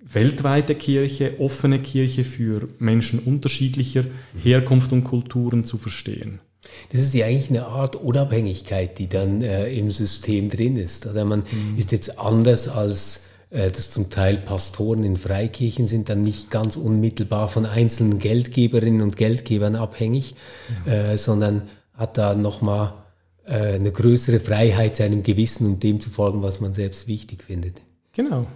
weltweite Kirche, offene Kirche für Menschen unterschiedlicher Herkunft und Kulturen zu verstehen. Das ist ja eigentlich eine Art Unabhängigkeit, die dann äh, im System drin ist. Oder man mhm. ist jetzt anders als äh, das zum Teil Pastoren in Freikirchen sind dann nicht ganz unmittelbar von einzelnen Geldgeberinnen und Geldgebern abhängig, ja. äh, sondern hat da nochmal äh, eine größere Freiheit seinem Gewissen und dem zu folgen, was man selbst wichtig findet. Genau.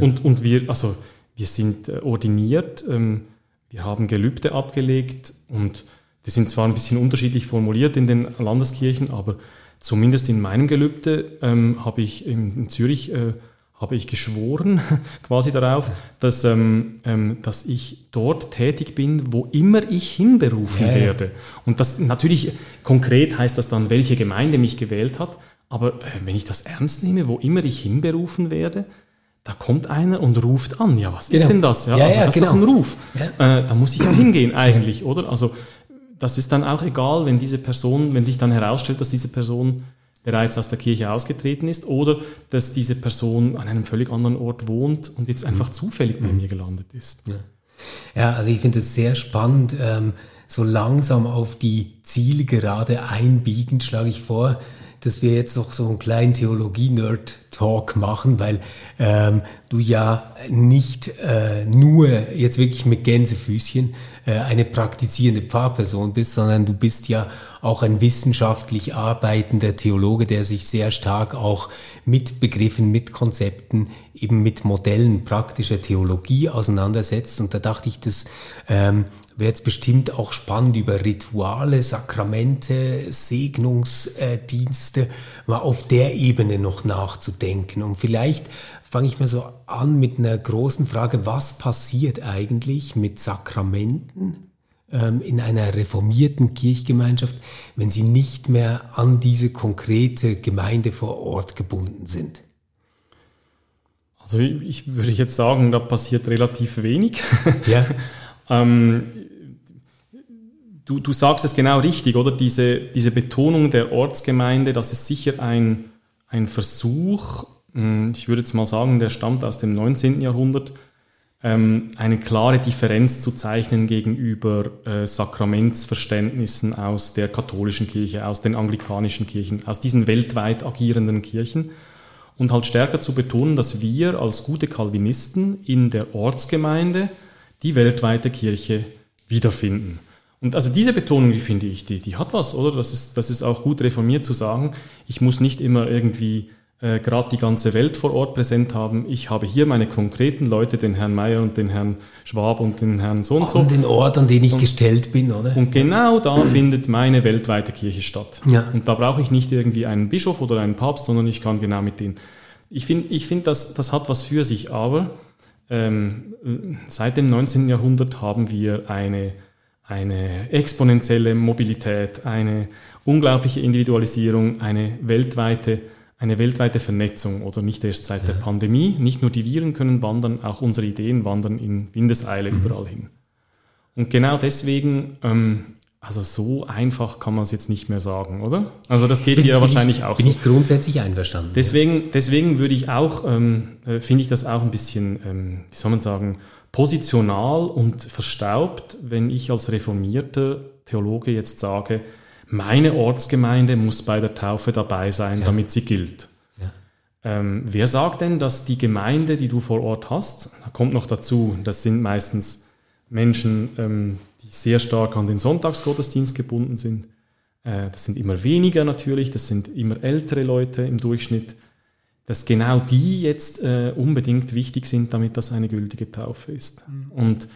Und, und wir, also wir sind äh, ordiniert, ähm, wir haben Gelübde abgelegt und die sind zwar ein bisschen unterschiedlich formuliert in den Landeskirchen, aber zumindest in meinem Gelübde ähm, habe ich in, in Zürich äh, habe ich geschworen quasi darauf, dass, ähm, ähm, dass ich dort tätig bin, wo immer ich hinberufen ja, werde. Und das natürlich konkret heißt das dann, welche Gemeinde mich gewählt hat. Aber äh, wenn ich das ernst nehme, wo immer ich hinberufen werde, da kommt einer und ruft an. Ja, was genau. ist denn das? Ja, ja, also ja das genau. ist doch ein Ruf. Ja. Äh, da muss ich ja hingehen eigentlich, oder? Also das ist dann auch egal, wenn diese Person, wenn sich dann herausstellt, dass diese Person bereits aus der Kirche ausgetreten ist oder dass diese Person an einem völlig anderen Ort wohnt und jetzt einfach mhm. zufällig bei mhm. mir gelandet ist. Ja, ja also ich finde es sehr spannend. Ähm, so langsam auf die Zielgerade einbiegend schlage ich vor, dass wir jetzt noch so einen kleinen Theologie-Nerd-Talk machen, weil ähm, du ja nicht äh, nur jetzt wirklich mit Gänsefüßchen eine praktizierende Pfarrperson bist, sondern du bist ja auch ein wissenschaftlich arbeitender Theologe, der sich sehr stark auch mit Begriffen, mit Konzepten, eben mit Modellen praktischer Theologie auseinandersetzt. Und da dachte ich, das ähm, wäre jetzt bestimmt auch spannend über Rituale, Sakramente, Segnungsdienste, mal auf der Ebene noch nachzudenken. Und vielleicht fange ich mal so an mit einer großen Frage, was passiert eigentlich mit Sakramenten ähm, in einer reformierten Kirchgemeinschaft, wenn sie nicht mehr an diese konkrete Gemeinde vor Ort gebunden sind? Also ich würde jetzt sagen, da passiert relativ wenig. Ja. ähm, du, du sagst es genau richtig, oder? Diese, diese Betonung der Ortsgemeinde, das ist sicher ein, ein Versuch, ich würde jetzt mal sagen, der stammt aus dem 19. Jahrhundert, ähm, eine klare Differenz zu zeichnen gegenüber äh, Sakramentsverständnissen aus der katholischen Kirche, aus den anglikanischen Kirchen, aus diesen weltweit agierenden Kirchen und halt stärker zu betonen, dass wir als gute Calvinisten in der Ortsgemeinde die weltweite Kirche wiederfinden. Und also diese Betonung, die finde ich, die, die hat was, oder? Das ist, das ist auch gut reformiert zu sagen, ich muss nicht immer irgendwie äh, gerade die ganze Welt vor Ort präsent haben. Ich habe hier meine konkreten Leute, den Herrn Mayer und den Herrn Schwab und den Herrn so und so. Und den Ort, an den ich und, gestellt bin, oder? Und genau da findet meine weltweite Kirche statt. Ja. Und da brauche ich nicht irgendwie einen Bischof oder einen Papst, sondern ich kann genau mit denen. Ich finde, ich find, das, das hat was für sich, aber ähm, seit dem 19. Jahrhundert haben wir eine, eine exponentielle Mobilität, eine unglaubliche Individualisierung, eine weltweite eine weltweite Vernetzung oder nicht erst seit der Pandemie. Nicht nur die Viren können wandern, auch unsere Ideen wandern in Windeseile mhm. überall hin. Und genau deswegen, ähm, also so einfach kann man es jetzt nicht mehr sagen, oder? Also das geht bin, dir wahrscheinlich ich, auch bin so. Bin ich grundsätzlich einverstanden. Deswegen, deswegen würde ich auch, ähm, äh, finde ich das auch ein bisschen, ähm, wie soll man sagen, positional und verstaubt, wenn ich als reformierter Theologe jetzt sage, meine Ortsgemeinde muss bei der Taufe dabei sein, ja. damit sie gilt. Ja. Ähm, wer sagt denn, dass die Gemeinde, die du vor Ort hast, da kommt noch dazu, das sind meistens Menschen, ähm, die sehr stark an den Sonntagsgottesdienst gebunden sind. Äh, das sind immer weniger natürlich, das sind immer ältere Leute im Durchschnitt, dass genau die jetzt äh, unbedingt wichtig sind, damit das eine gültige Taufe ist. Mhm. Und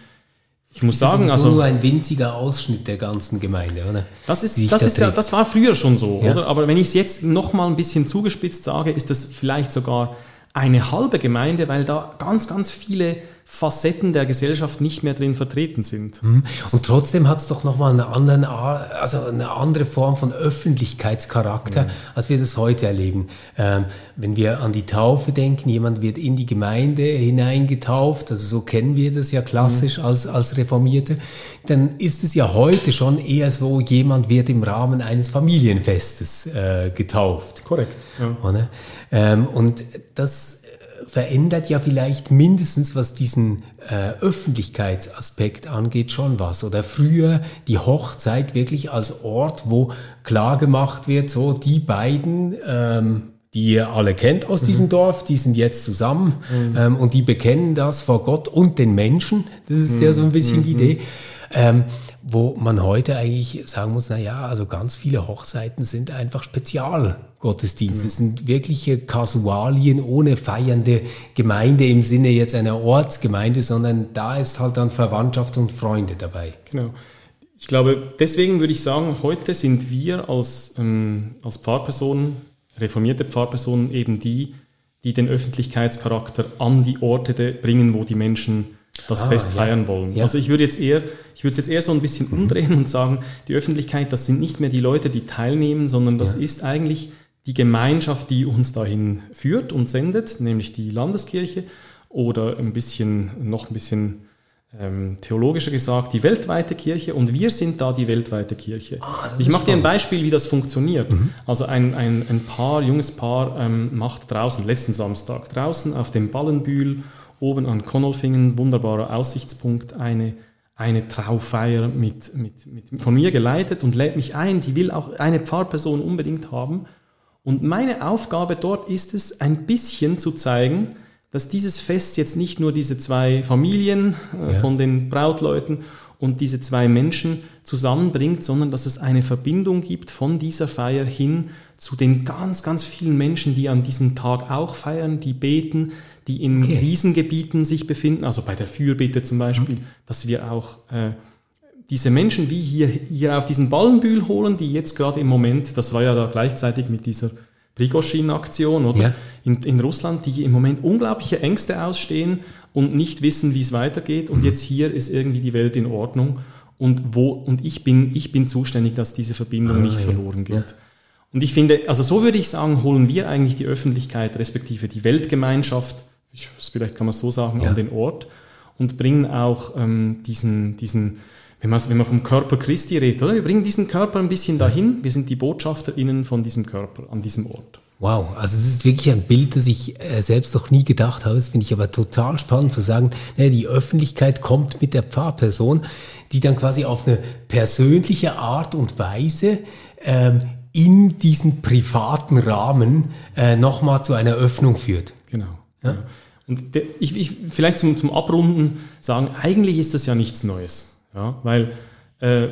ich muss das sagen, ist also nur ein winziger Ausschnitt der ganzen Gemeinde, oder? Das ist, das da ist ja, das war früher schon so, ja. oder? Aber wenn ich es jetzt noch mal ein bisschen zugespitzt sage, ist das vielleicht sogar eine halbe Gemeinde, weil da ganz, ganz viele Facetten der Gesellschaft nicht mehr drin vertreten sind. Mhm. Und trotzdem hat es doch nochmal eine, anderen, also eine andere Form von Öffentlichkeitscharakter, mhm. als wir das heute erleben. Ähm, wenn wir an die Taufe denken, jemand wird in die Gemeinde hineingetauft, also so kennen wir das ja klassisch mhm. als, als Reformierte, dann ist es ja heute schon eher so, jemand wird im Rahmen eines Familienfestes äh, getauft. Korrekt. Ja. Ähm, und das verändert ja vielleicht mindestens, was diesen äh, Öffentlichkeitsaspekt angeht, schon was. Oder früher die Hochzeit wirklich als Ort, wo klar gemacht wird, so die beiden, ähm, die ihr alle kennt aus mhm. diesem Dorf, die sind jetzt zusammen mhm. ähm, und die bekennen das vor Gott und den Menschen. Das ist mhm. ja so ein bisschen die mhm. Idee. Ähm, wo man heute eigentlich sagen muss, na ja, also ganz viele Hochzeiten sind einfach Spezialgottesdienste, mhm. sind wirkliche Kasualien ohne feiernde Gemeinde im Sinne jetzt einer Ortsgemeinde, sondern da ist halt dann Verwandtschaft und Freunde dabei. Genau. Ich glaube, deswegen würde ich sagen, heute sind wir als, ähm, als Pfarrpersonen, reformierte Pfarrpersonen eben die, die den Öffentlichkeitscharakter an die Orte bringen, wo die Menschen das ah, Fest feiern ja. wollen. Ja. Also ich würde jetzt eher, ich würde es jetzt eher so ein bisschen mhm. umdrehen und sagen, die Öffentlichkeit, das sind nicht mehr die Leute, die teilnehmen, sondern das ja. ist eigentlich die Gemeinschaft, die uns dahin führt und sendet, nämlich die Landeskirche oder ein bisschen, noch ein bisschen ähm, theologischer gesagt, die weltweite Kirche und wir sind da die weltweite Kirche. Ah, ich mache dir ein Beispiel, wie das funktioniert. Mhm. Also ein, ein, ein Paar, junges Paar ähm, macht draußen, letzten Samstag, draußen auf dem Ballenbühl oben an Konolfingen, wunderbarer Aussichtspunkt, eine, eine Traufeier mit, mit, mit, von mir geleitet und lädt mich ein. Die will auch eine Pfarrperson unbedingt haben. Und meine Aufgabe dort ist es, ein bisschen zu zeigen, dass dieses Fest jetzt nicht nur diese zwei Familien äh, ja. von den Brautleuten und diese zwei Menschen zusammenbringt, sondern dass es eine Verbindung gibt von dieser Feier hin zu den ganz, ganz vielen Menschen, die an diesem Tag auch feiern, die beten, die in okay. Krisengebieten sich befinden, also bei der Fürbitte zum Beispiel, mhm. dass wir auch äh, diese Menschen wie hier, hier auf diesen Ballenbühl holen, die jetzt gerade im Moment, das war ja da gleichzeitig mit dieser Prigoshin-Aktion, oder? Ja. In, in Russland, die im Moment unglaubliche Ängste ausstehen und nicht wissen, wie es weitergeht. Und mhm. jetzt hier ist irgendwie die Welt in Ordnung. Und wo, und ich bin, ich bin zuständig, dass diese Verbindung ah, nicht ja. verloren geht. Ja. Und ich finde, also so würde ich sagen, holen wir eigentlich die Öffentlichkeit, respektive die Weltgemeinschaft vielleicht kann man es so sagen, ja. an den Ort und bringen auch ähm, diesen, diesen, wenn man, wenn man vom Körper Christi redet, oder? Wir bringen diesen Körper ein bisschen dahin. Wir sind die BotschafterInnen von diesem Körper an diesem Ort. Wow, also das ist wirklich ein Bild, das ich äh, selbst noch nie gedacht habe. Das finde ich aber total spannend zu sagen, ne, die Öffentlichkeit kommt mit der Pfarrperson, die dann quasi auf eine persönliche Art und Weise ähm, in diesen privaten Rahmen äh, nochmal zu einer Öffnung führt. Genau. Ja? Und der, ich, ich vielleicht zum, zum Abrunden sagen, eigentlich ist das ja nichts Neues. Ja? Weil äh,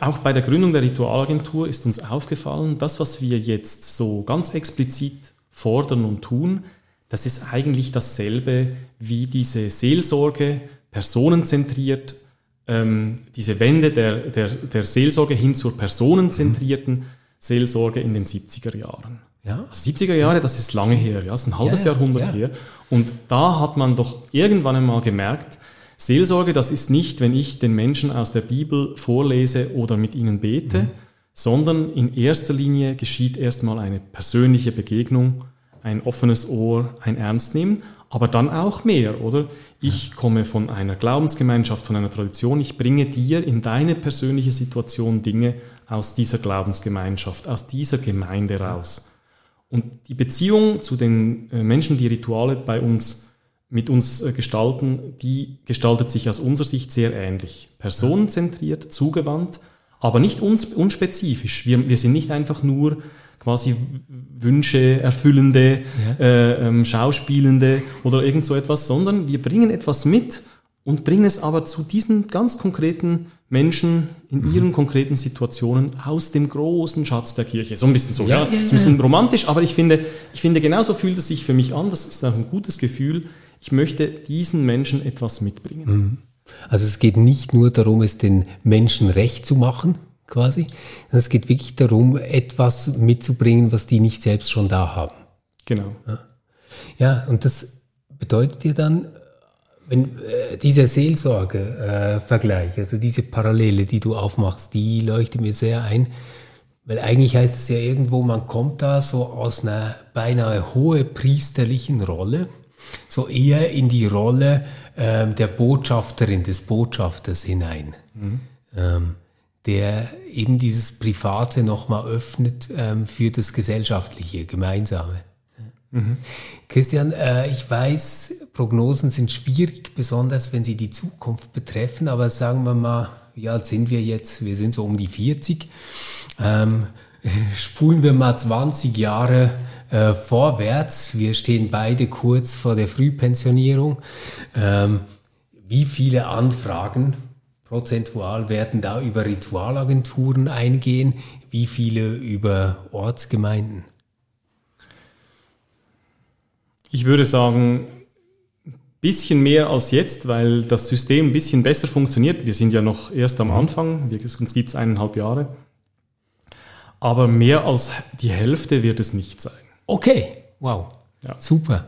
auch bei der Gründung der Ritualagentur ist uns aufgefallen, das, was wir jetzt so ganz explizit fordern und tun, das ist eigentlich dasselbe wie diese Seelsorge, personenzentriert, ähm, diese Wende der, der, der Seelsorge hin zur personenzentrierten mhm. Seelsorge in den 70er Jahren. Ja. Also 70er Jahre, das ist lange her, ja, das ist ein halbes ja, Jahrhundert ja. her. Und da hat man doch irgendwann einmal gemerkt, Seelsorge, das ist nicht, wenn ich den Menschen aus der Bibel vorlese oder mit ihnen bete, mhm. sondern in erster Linie geschieht erstmal eine persönliche Begegnung, ein offenes Ohr, ein Ernstnehmen, aber dann auch mehr, oder? Ich komme von einer Glaubensgemeinschaft, von einer Tradition, ich bringe dir in deine persönliche Situation Dinge aus dieser Glaubensgemeinschaft, aus dieser Gemeinde raus. Und die Beziehung zu den äh, Menschen, die Rituale bei uns mit uns äh, gestalten, die gestaltet sich aus unserer Sicht sehr ähnlich. Personenzentriert, zugewandt, aber nicht uns, unspezifisch. Wir, wir sind nicht einfach nur quasi Wünsche erfüllende, ja. äh, ähm, Schauspielende oder irgend so etwas, sondern wir bringen etwas mit und bringen es aber zu diesen ganz konkreten Menschen in mhm. ihren konkreten Situationen aus dem großen Schatz der Kirche. So ein bisschen so, ja. ja. ja, ja. Ist ein bisschen romantisch, aber ich finde, ich finde, genauso fühlt es sich für mich an. Das ist auch ein gutes Gefühl, ich möchte diesen Menschen etwas mitbringen. Mhm. Also es geht nicht nur darum, es den Menschen recht zu machen, quasi, es geht wirklich darum, etwas mitzubringen, was die nicht selbst schon da haben. Genau. Ja, ja und das bedeutet dir dann, wenn äh, dieser Seelsorge-Vergleich, äh, also diese Parallele, die du aufmachst, die leuchtet mir sehr ein, weil eigentlich heißt es ja irgendwo, man kommt da so aus einer beinahe hohe priesterlichen Rolle so eher in die Rolle ähm, der Botschafterin, des Botschafters hinein, mhm. ähm, der eben dieses Private nochmal öffnet ähm, für das Gesellschaftliche, Gemeinsame. Mhm. Christian, äh, ich weiß, Prognosen sind schwierig, besonders wenn sie die Zukunft betreffen, aber sagen wir mal, wie alt sind wir jetzt? Wir sind so um die 40. Ähm, spulen wir mal 20 Jahre äh, vorwärts. Wir stehen beide kurz vor der Frühpensionierung. Ähm, wie viele Anfragen prozentual werden da über Ritualagenturen eingehen? Wie viele über Ortsgemeinden? Ich würde sagen, bisschen mehr als jetzt, weil das System ein bisschen besser funktioniert. Wir sind ja noch erst am Anfang, uns gibt es eineinhalb Jahre. Aber mehr als die Hälfte wird es nicht sein. Okay, wow, ja. super.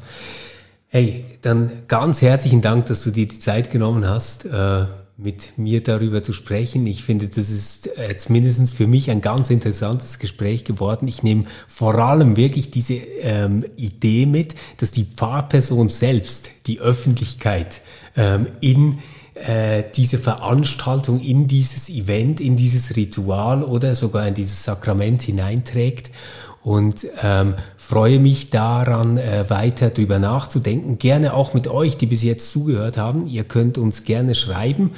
Hey, dann ganz herzlichen Dank, dass du dir die Zeit genommen hast, äh, mit mir darüber zu sprechen. Ich finde, das ist jetzt mindestens für mich ein ganz interessantes Gespräch geworden. Ich nehme vor allem wirklich diese ähm, Idee mit, dass die Pfarrperson selbst die Öffentlichkeit ähm, in äh, diese Veranstaltung, in dieses Event, in dieses Ritual oder sogar in dieses Sakrament hineinträgt und ähm, freue mich daran, äh, weiter drüber nachzudenken. Gerne auch mit euch, die bis jetzt zugehört haben. Ihr könnt uns gerne schreiben.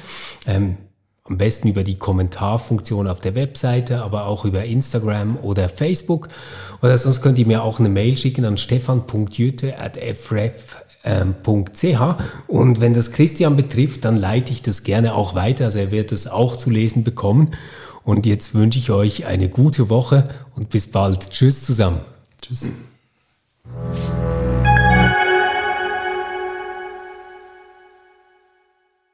Ähm, am besten über die Kommentarfunktion auf der Webseite, aber auch über Instagram oder Facebook. Oder sonst könnt ihr mir auch eine Mail schicken an stefan.jüte.fref.ch. Und wenn das Christian betrifft, dann leite ich das gerne auch weiter. Also er wird es auch zu lesen bekommen. Und jetzt wünsche ich euch eine gute Woche und bis bald. Tschüss zusammen. Tschüss.